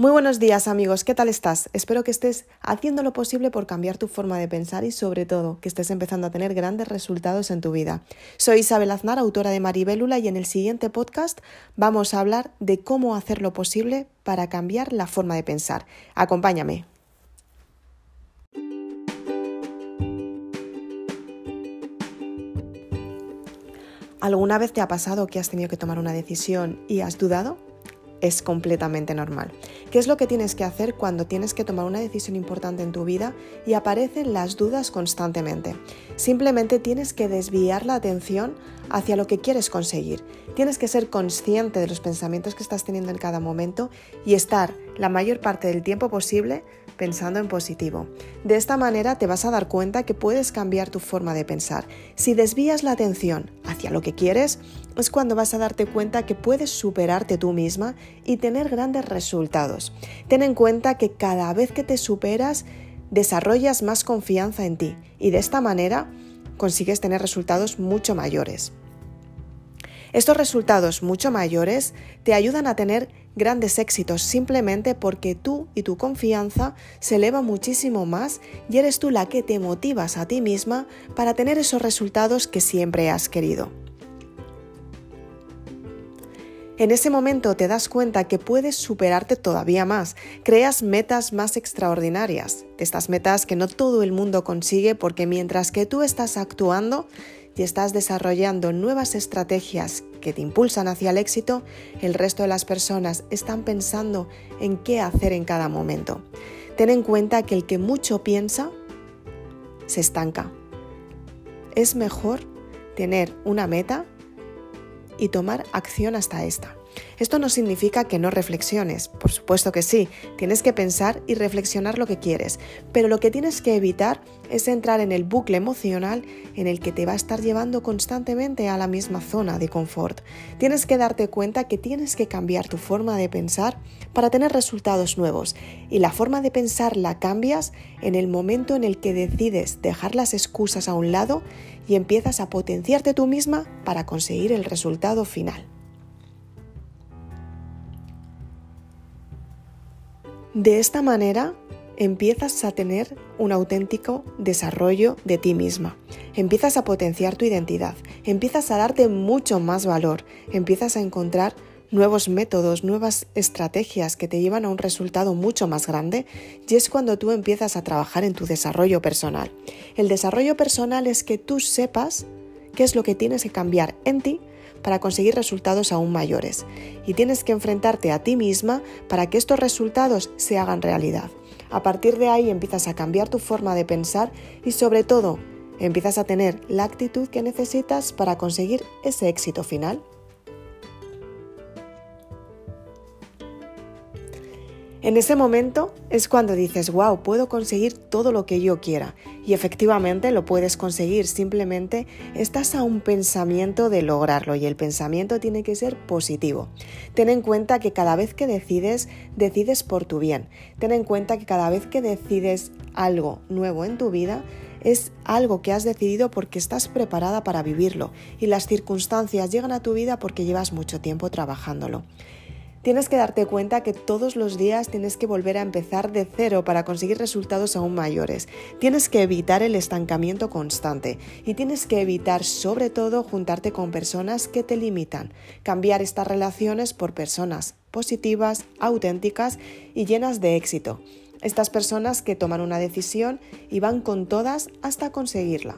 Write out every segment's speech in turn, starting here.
Muy buenos días amigos, ¿qué tal estás? Espero que estés haciendo lo posible por cambiar tu forma de pensar y sobre todo que estés empezando a tener grandes resultados en tu vida. Soy Isabel Aznar, autora de Maribélula y en el siguiente podcast vamos a hablar de cómo hacer lo posible para cambiar la forma de pensar. Acompáñame. ¿Alguna vez te ha pasado que has tenido que tomar una decisión y has dudado? Es completamente normal. ¿Qué es lo que tienes que hacer cuando tienes que tomar una decisión importante en tu vida y aparecen las dudas constantemente? Simplemente tienes que desviar la atención hacia lo que quieres conseguir. Tienes que ser consciente de los pensamientos que estás teniendo en cada momento y estar la mayor parte del tiempo posible pensando en positivo. De esta manera te vas a dar cuenta que puedes cambiar tu forma de pensar. Si desvías la atención hacia lo que quieres, es cuando vas a darte cuenta que puedes superarte tú misma y tener grandes resultados. Ten en cuenta que cada vez que te superas, desarrollas más confianza en ti y de esta manera consigues tener resultados mucho mayores. Estos resultados mucho mayores te ayudan a tener grandes éxitos simplemente porque tú y tu confianza se eleva muchísimo más y eres tú la que te motivas a ti misma para tener esos resultados que siempre has querido. En ese momento te das cuenta que puedes superarte todavía más, creas metas más extraordinarias, estas metas que no todo el mundo consigue porque mientras que tú estás actuando y estás desarrollando nuevas estrategias que te impulsan hacia el éxito, el resto de las personas están pensando en qué hacer en cada momento. Ten en cuenta que el que mucho piensa se estanca. Es mejor tener una meta y tomar acción hasta esta. Esto no significa que no reflexiones, por supuesto que sí, tienes que pensar y reflexionar lo que quieres, pero lo que tienes que evitar es entrar en el bucle emocional en el que te va a estar llevando constantemente a la misma zona de confort. Tienes que darte cuenta que tienes que cambiar tu forma de pensar para tener resultados nuevos y la forma de pensar la cambias en el momento en el que decides dejar las excusas a un lado y empiezas a potenciarte tú misma para conseguir el resultado final. De esta manera empiezas a tener un auténtico desarrollo de ti misma, empiezas a potenciar tu identidad, empiezas a darte mucho más valor, empiezas a encontrar nuevos métodos, nuevas estrategias que te llevan a un resultado mucho más grande y es cuando tú empiezas a trabajar en tu desarrollo personal. El desarrollo personal es que tú sepas qué es lo que tienes que cambiar en ti para conseguir resultados aún mayores. Y tienes que enfrentarte a ti misma para que estos resultados se hagan realidad. A partir de ahí empiezas a cambiar tu forma de pensar y sobre todo empiezas a tener la actitud que necesitas para conseguir ese éxito final. En ese momento es cuando dices, wow, puedo conseguir todo lo que yo quiera. Y efectivamente lo puedes conseguir, simplemente estás a un pensamiento de lograrlo y el pensamiento tiene que ser positivo. Ten en cuenta que cada vez que decides, decides por tu bien. Ten en cuenta que cada vez que decides algo nuevo en tu vida, es algo que has decidido porque estás preparada para vivirlo y las circunstancias llegan a tu vida porque llevas mucho tiempo trabajándolo. Tienes que darte cuenta que todos los días tienes que volver a empezar de cero para conseguir resultados aún mayores. Tienes que evitar el estancamiento constante y tienes que evitar sobre todo juntarte con personas que te limitan. Cambiar estas relaciones por personas positivas, auténticas y llenas de éxito. Estas personas que toman una decisión y van con todas hasta conseguirla.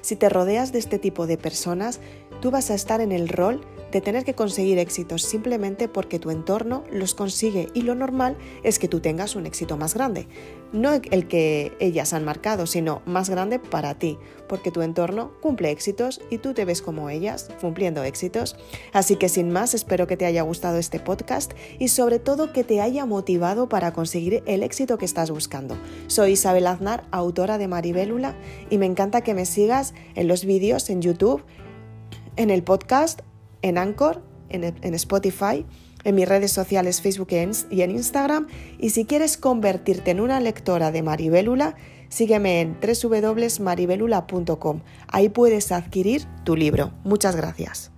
Si te rodeas de este tipo de personas, tú vas a estar en el rol de tener que conseguir éxitos simplemente porque tu entorno los consigue y lo normal es que tú tengas un éxito más grande. No el que ellas han marcado, sino más grande para ti, porque tu entorno cumple éxitos y tú te ves como ellas cumpliendo éxitos. Así que sin más, espero que te haya gustado este podcast y sobre todo que te haya motivado para conseguir el éxito que estás buscando. Soy Isabel Aznar, autora de Maribélula, y me encanta que me sigas en los vídeos en YouTube, en el podcast en Anchor, en, Spotify, en mis redes sociales Facebook y en Instagram. Y si quieres convertirte en una lectora de Maribélula, sígueme en www.maribelula.com. Ahí puedes adquirir tu libro. Muchas gracias.